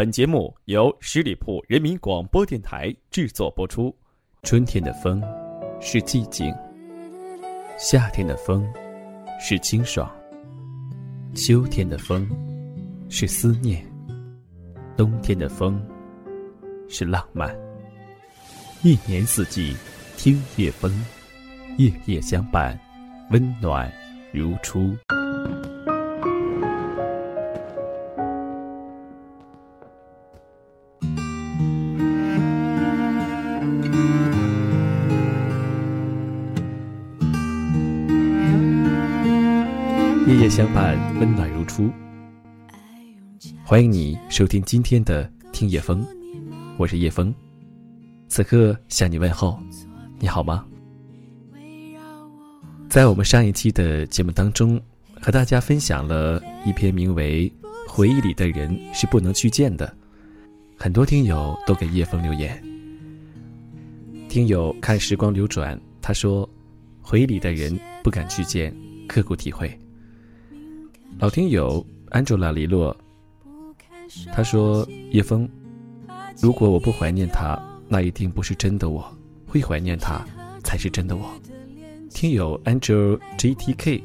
本节目由十里铺人民广播电台制作播出。春天的风是寂静，夏天的风是清爽，秋天的风是思念，冬天的风是浪漫。一年四季，听夜风，夜夜相伴，温暖如初。夜相伴，温暖如初。欢迎你收听今天的《听夜风》，我是叶风，此刻向你问候，你好吗？在我们上一期的节目当中，和大家分享了一篇名为《回忆里的人是不能去见的》，很多听友都给叶风留言。听友看时光流转，他说：“回忆里的人不敢去见，刻骨体会。”老听友 Angela 黎洛，他说：“叶枫，如果我不怀念他，那一定不是真的我；会怀念他，才是真的我。”听友 Angel GTK，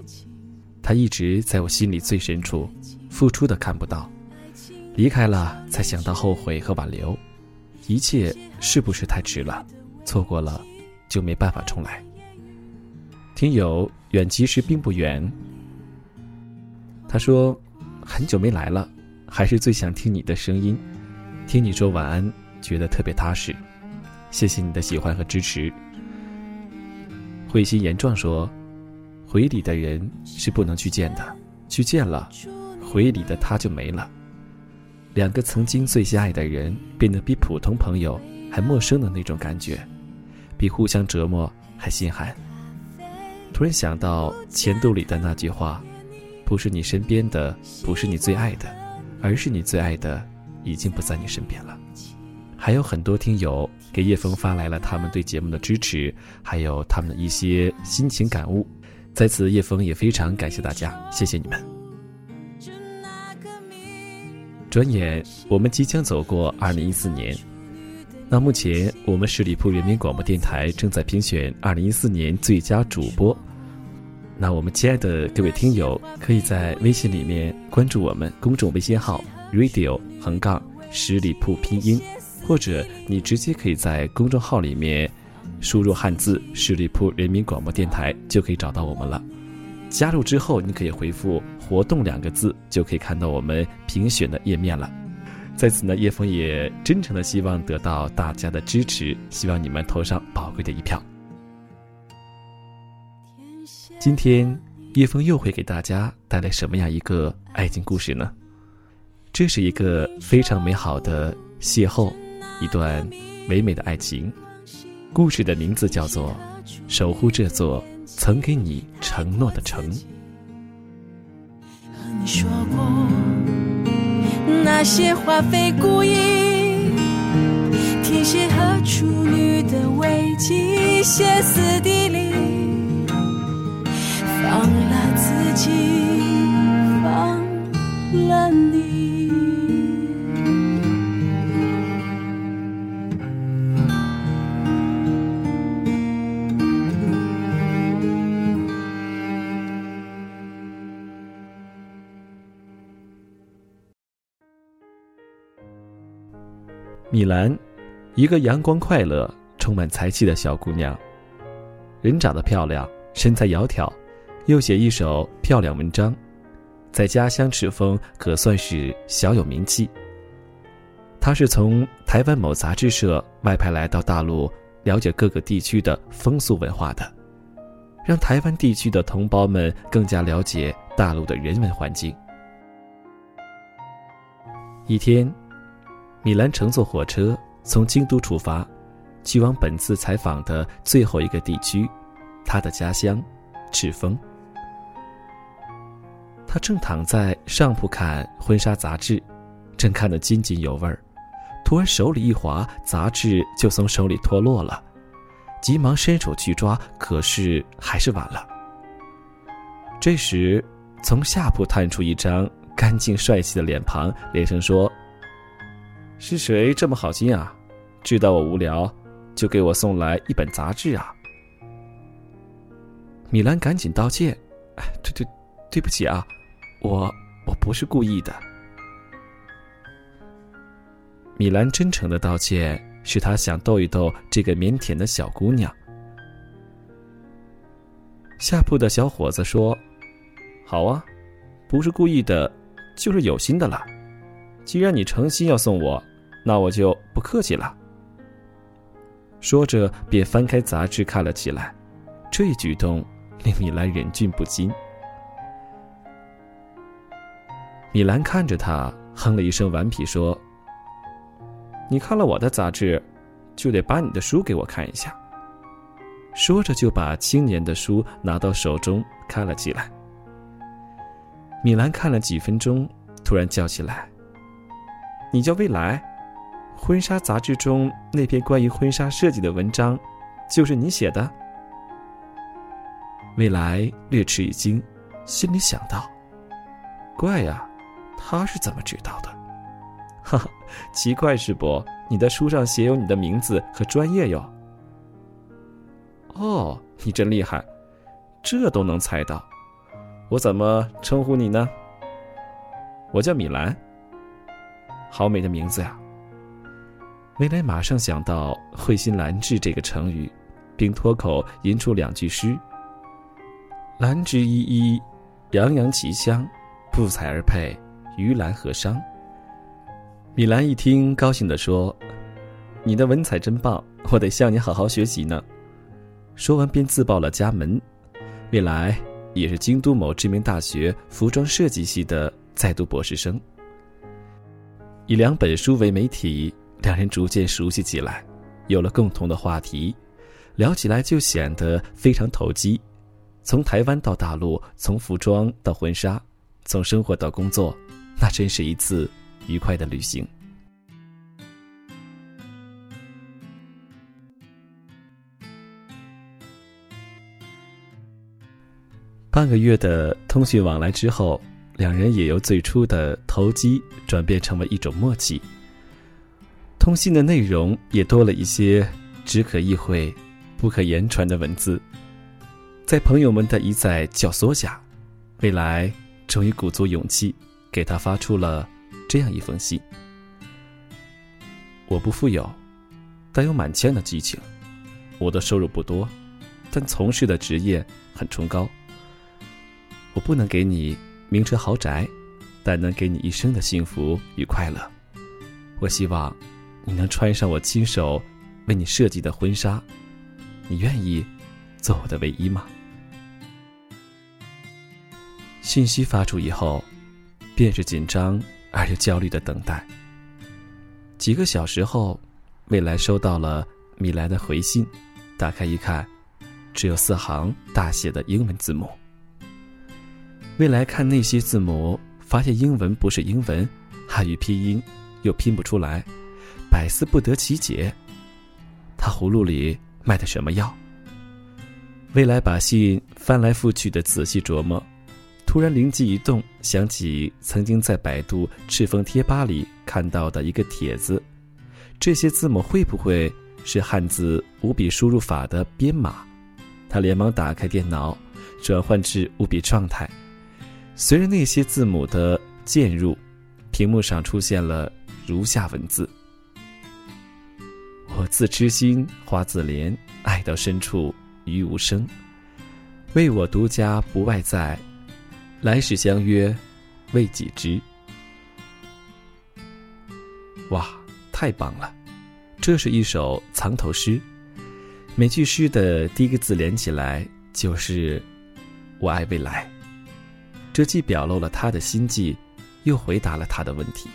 他一直在我心里最深处，付出的看不到，离开了才想到后悔和挽留，一切是不是太迟了？错过了，就没办法重来。听友远其实并不远。他说：“很久没来了，还是最想听你的声音，听你说晚安，觉得特别踏实。谢谢你的喜欢和支持。”慧心言状说：“回忆里的人是不能去见的，去见了，回忆里的他就没了。两个曾经最相爱的人，变得比普通朋友还陌生的那种感觉，比互相折磨还心寒。突然想到钱兜里的那句话。”不是你身边的，不是你最爱的，而是你最爱的已经不在你身边了。还有很多听友给叶枫发来了他们对节目的支持，还有他们的一些心情感悟。在此，叶枫也非常感谢大家，谢谢你们。转眼我们即将走过二零一四年，那目前我们十里铺人民广播电台正在评选二零一四年最佳主播。那我们亲爱的各位听友，可以在微信里面关注我们公众微信号 radio 横杠十里铺拼音，或者你直接可以在公众号里面输入汉字十里铺人民广播电台，就可以找到我们了。加入之后，你可以回复“活动”两个字，就可以看到我们评选的页面了。在此呢，叶枫也真诚的希望得到大家的支持，希望你们投上宝贵的一票。今天叶枫又会给大家带来什么样一个爱情故事呢？这是一个非常美好的邂逅，一段美美的爱情。故事的名字叫做《守护这座曾给你承诺的城》。你说过那些花费故意，天蝎和处女的危机，歇斯底里。米兰，一个阳光、快乐、充满才气的小姑娘，人长得漂亮，身材窈窕。又写一首漂亮文章，在家乡赤峰可算是小有名气。她是从台湾某杂志社外派来到大陆，了解各个地区的风俗文化的，让台湾地区的同胞们更加了解大陆的人文环境。一天，米兰乘坐火车从京都出发，去往本次采访的最后一个地区，他的家乡赤峰。他正躺在上铺看婚纱杂志，正看得津津有味儿，突然手里一滑，杂志就从手里脱落了，急忙伸手去抓，可是还是晚了。这时，从下铺探出一张干净帅气的脸庞，连声说：“是谁这么好心啊？知道我无聊，就给我送来一本杂志啊！米兰赶紧道歉：“哎对对，对不起啊，我我不是故意的。”米兰真诚的道歉，是他想逗一逗这个腼腆的小姑娘。下铺的小伙子说：“好啊，不是故意的，就是有心的了。既然你诚心要送我，那我就不客气了。”说着，便翻开杂志看了起来。这一举动令米兰忍俊不禁。米兰看着他，哼了一声顽皮说。你看了我的杂志，就得把你的书给我看一下。说着，就把青年的书拿到手中看了起来。米兰看了几分钟，突然叫起来：“你叫未来？婚纱杂志中那篇关于婚纱设计的文章，就是你写的？”未来略吃一惊，心里想到：“怪呀，他是怎么知道的？”哈哈，奇怪是不？你的书上写有你的名字和专业哟。哦，你真厉害，这都能猜到。我怎么称呼你呢？我叫米兰。好美的名字呀！未来马上想到“慧心兰质”这个成语，并脱口吟出两句诗：“兰之依依，洋洋其香，不采而佩，于兰何伤？”米兰一听，高兴地说：“你的文采真棒，我得向你好好学习呢。”说完便自报了家门。未来也是京都某知名大学服装设计系的在读博士生。以两本书为媒体，两人逐渐熟悉起来，有了共同的话题，聊起来就显得非常投机。从台湾到大陆，从服装到婚纱，从生活到工作，那真是一次。愉快的旅行。半个月的通讯往来之后，两人也由最初的投机转变成为一种默契。通信的内容也多了一些只可意会、不可言传的文字。在朋友们的一再教唆下，未来终于鼓足勇气给他发出了。这样一封信，我不富有，但有满腔的激情。我的收入不多，但从事的职业很崇高。我不能给你名车豪宅，但能给你一生的幸福与快乐。我希望你能穿上我亲手为你设计的婚纱。你愿意做我的唯一吗？信息发出以后，便是紧张。而又焦虑的等待。几个小时后，未来收到了米莱的回信，打开一看，只有四行大写的英文字母。未来看那些字母，发现英文不是英文，汉语拼音又拼不出来，百思不得其解。他葫芦里卖的什么药？未来把信翻来覆去的仔细琢磨。突然灵机一动，想起曾经在百度赤峰贴吧里看到的一个帖子，这些字母会不会是汉字五笔输入法的编码？他连忙打开电脑，转换至五笔状态。随着那些字母的键入，屏幕上出现了如下文字：“我自痴心花自怜，爱到深处余无声。为我独家不外在。”来世相约，为己知。哇，太棒了！这是一首藏头诗，每句诗的第一个字连起来就是“我爱未来”。这既表露了他的心迹，又回答了他的问题。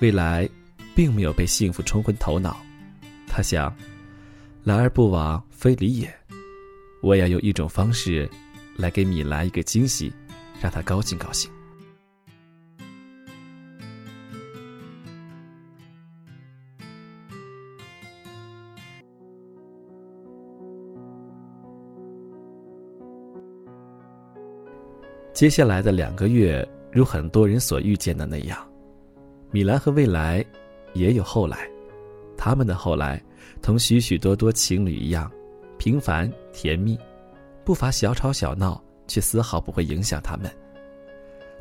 未来并没有被幸福冲昏头脑，他想：“来而不往非礼也。”我要用一种方式来给米兰一个惊喜。让他高兴高兴。接下来的两个月，如很多人所预见的那样，米兰和未来也有后来，他们的后来，同许许多多情侣一样，平凡甜蜜，不乏小吵小闹，却丝毫不会影响他们。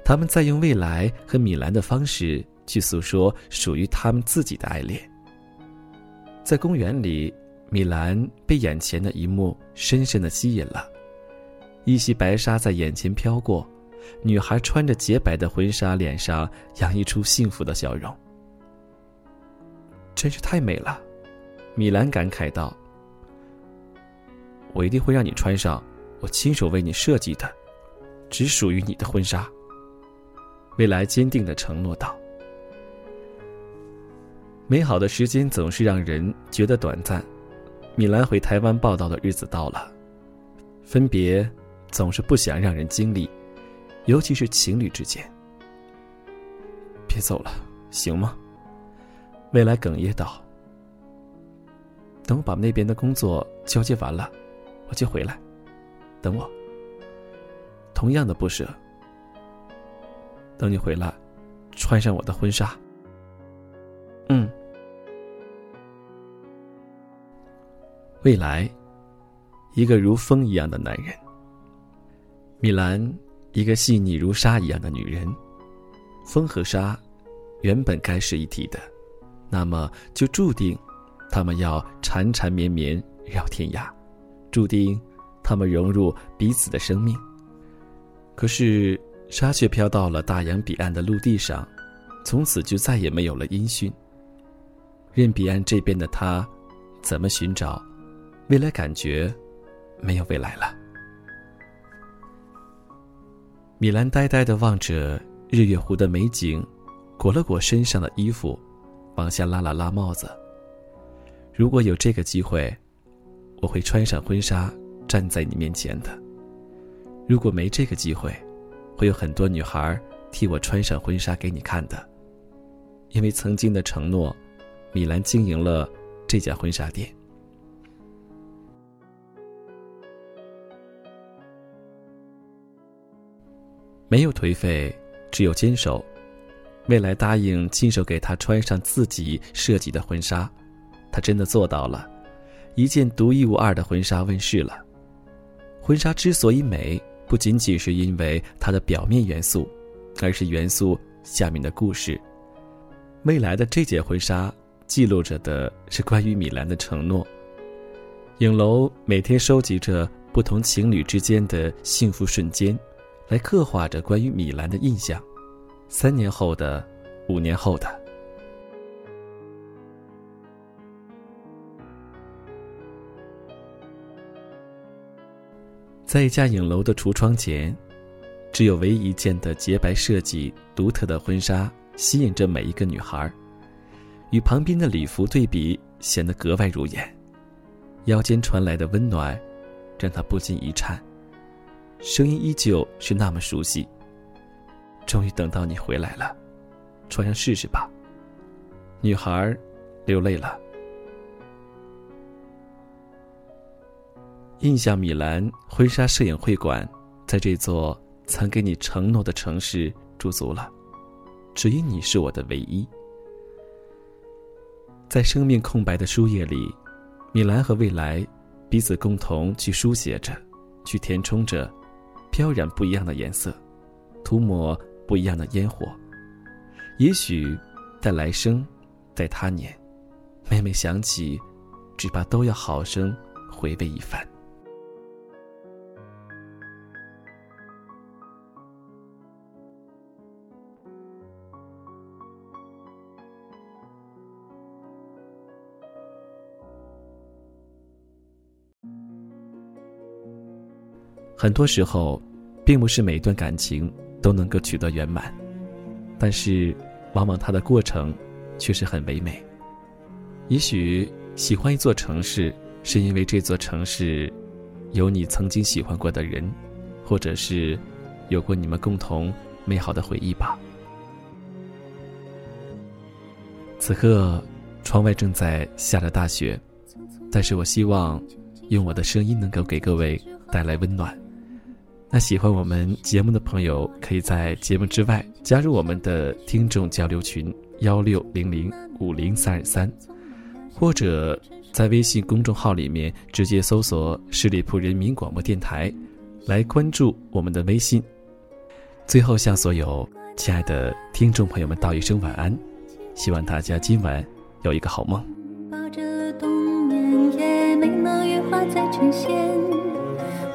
他们在用未来和米兰的方式去诉说属于他们自己的爱恋。在公园里，米兰被眼前的一幕深深的吸引了，一袭白纱在眼前飘过，女孩穿着洁白的婚纱，脸上洋溢出幸福的笑容。真是太美了，米兰感慨道：“我一定会让你穿上我亲手为你设计的，只属于你的婚纱。”未来坚定的承诺道：“美好的时间总是让人觉得短暂。”米兰回台湾报道的日子到了，分别总是不想让人经历，尤其是情侣之间。别走了，行吗？未来哽咽道：“等我把那边的工作交接完了，我就回来。等我。同样的不舍。”等你回来，穿上我的婚纱。嗯。未来，一个如风一样的男人。米兰，一个细腻如沙一样的女人。风和沙，原本该是一体的，那么就注定，他们要缠缠绵绵绕天涯，注定，他们融入彼此的生命。可是。沙却飘到了大洋彼岸的陆地上，从此就再也没有了音讯。任彼岸这边的他，怎么寻找，未来感觉没有未来了。米兰呆呆的望着日月湖的美景，裹了裹身上的衣服，往下拉了拉帽子。如果有这个机会，我会穿上婚纱站在你面前的。如果没这个机会，会有很多女孩替我穿上婚纱给你看的，因为曾经的承诺，米兰经营了这家婚纱店。没有颓废，只有坚守。未来答应亲手给她穿上自己设计的婚纱，她真的做到了，一件独一无二的婚纱问世了。婚纱之所以美。不仅仅是因为它的表面元素，而是元素下面的故事。未来的这件婚纱记录着的是关于米兰的承诺。影楼每天收集着不同情侣之间的幸福瞬间，来刻画着关于米兰的印象。三年后的，五年后的。在一家影楼的橱窗前，只有唯一一件的洁白设计、独特的婚纱吸引着每一个女孩，与旁边的礼服对比，显得格外入眼。腰间传来的温暖，让她不禁一颤，声音依旧是那么熟悉。终于等到你回来了，穿上试试吧。女孩流泪了。印象米兰婚纱摄影会馆，在这座曾给你承诺的城市驻足了，只因你是我的唯一。在生命空白的书页里，米兰和未来彼此共同去书写着，去填充着，飘染不一样的颜色，涂抹不一样的烟火。也许，在来生，在他年，每每想起，只怕都要好生回味一番。很多时候，并不是每段感情都能够取得圆满，但是，往往它的过程却是很唯美。也许喜欢一座城市，是因为这座城市有你曾经喜欢过的人，或者是有过你们共同美好的回忆吧。此刻，窗外正在下着大雪，但是我希望用我的声音能够给各位带来温暖。那喜欢我们节目的朋友，可以在节目之外加入我们的听众交流群幺六零零五零三二三，或者在微信公众号里面直接搜索“十里铺人民广播电台”，来关注我们的微信。最后，向所有亲爱的听众朋友们道一声晚安，希望大家今晚有一个好梦。抱着冬眠，也没能羽化再成仙，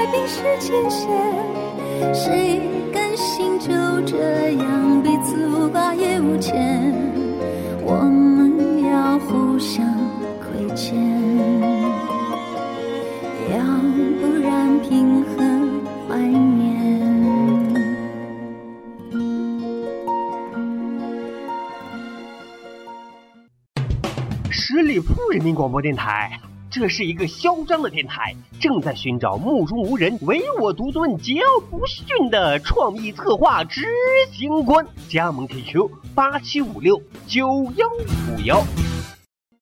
太快冰释前嫌，谁甘心就这样彼此无挂也无牵？我们要互相亏欠，要不然凭何怀念？十里铺人民广播电台。这是一个嚣张的电台，正在寻找目中无人、唯我独尊、桀骜不驯的创意策划执行官。加盟 QQ 八七五六九幺五幺。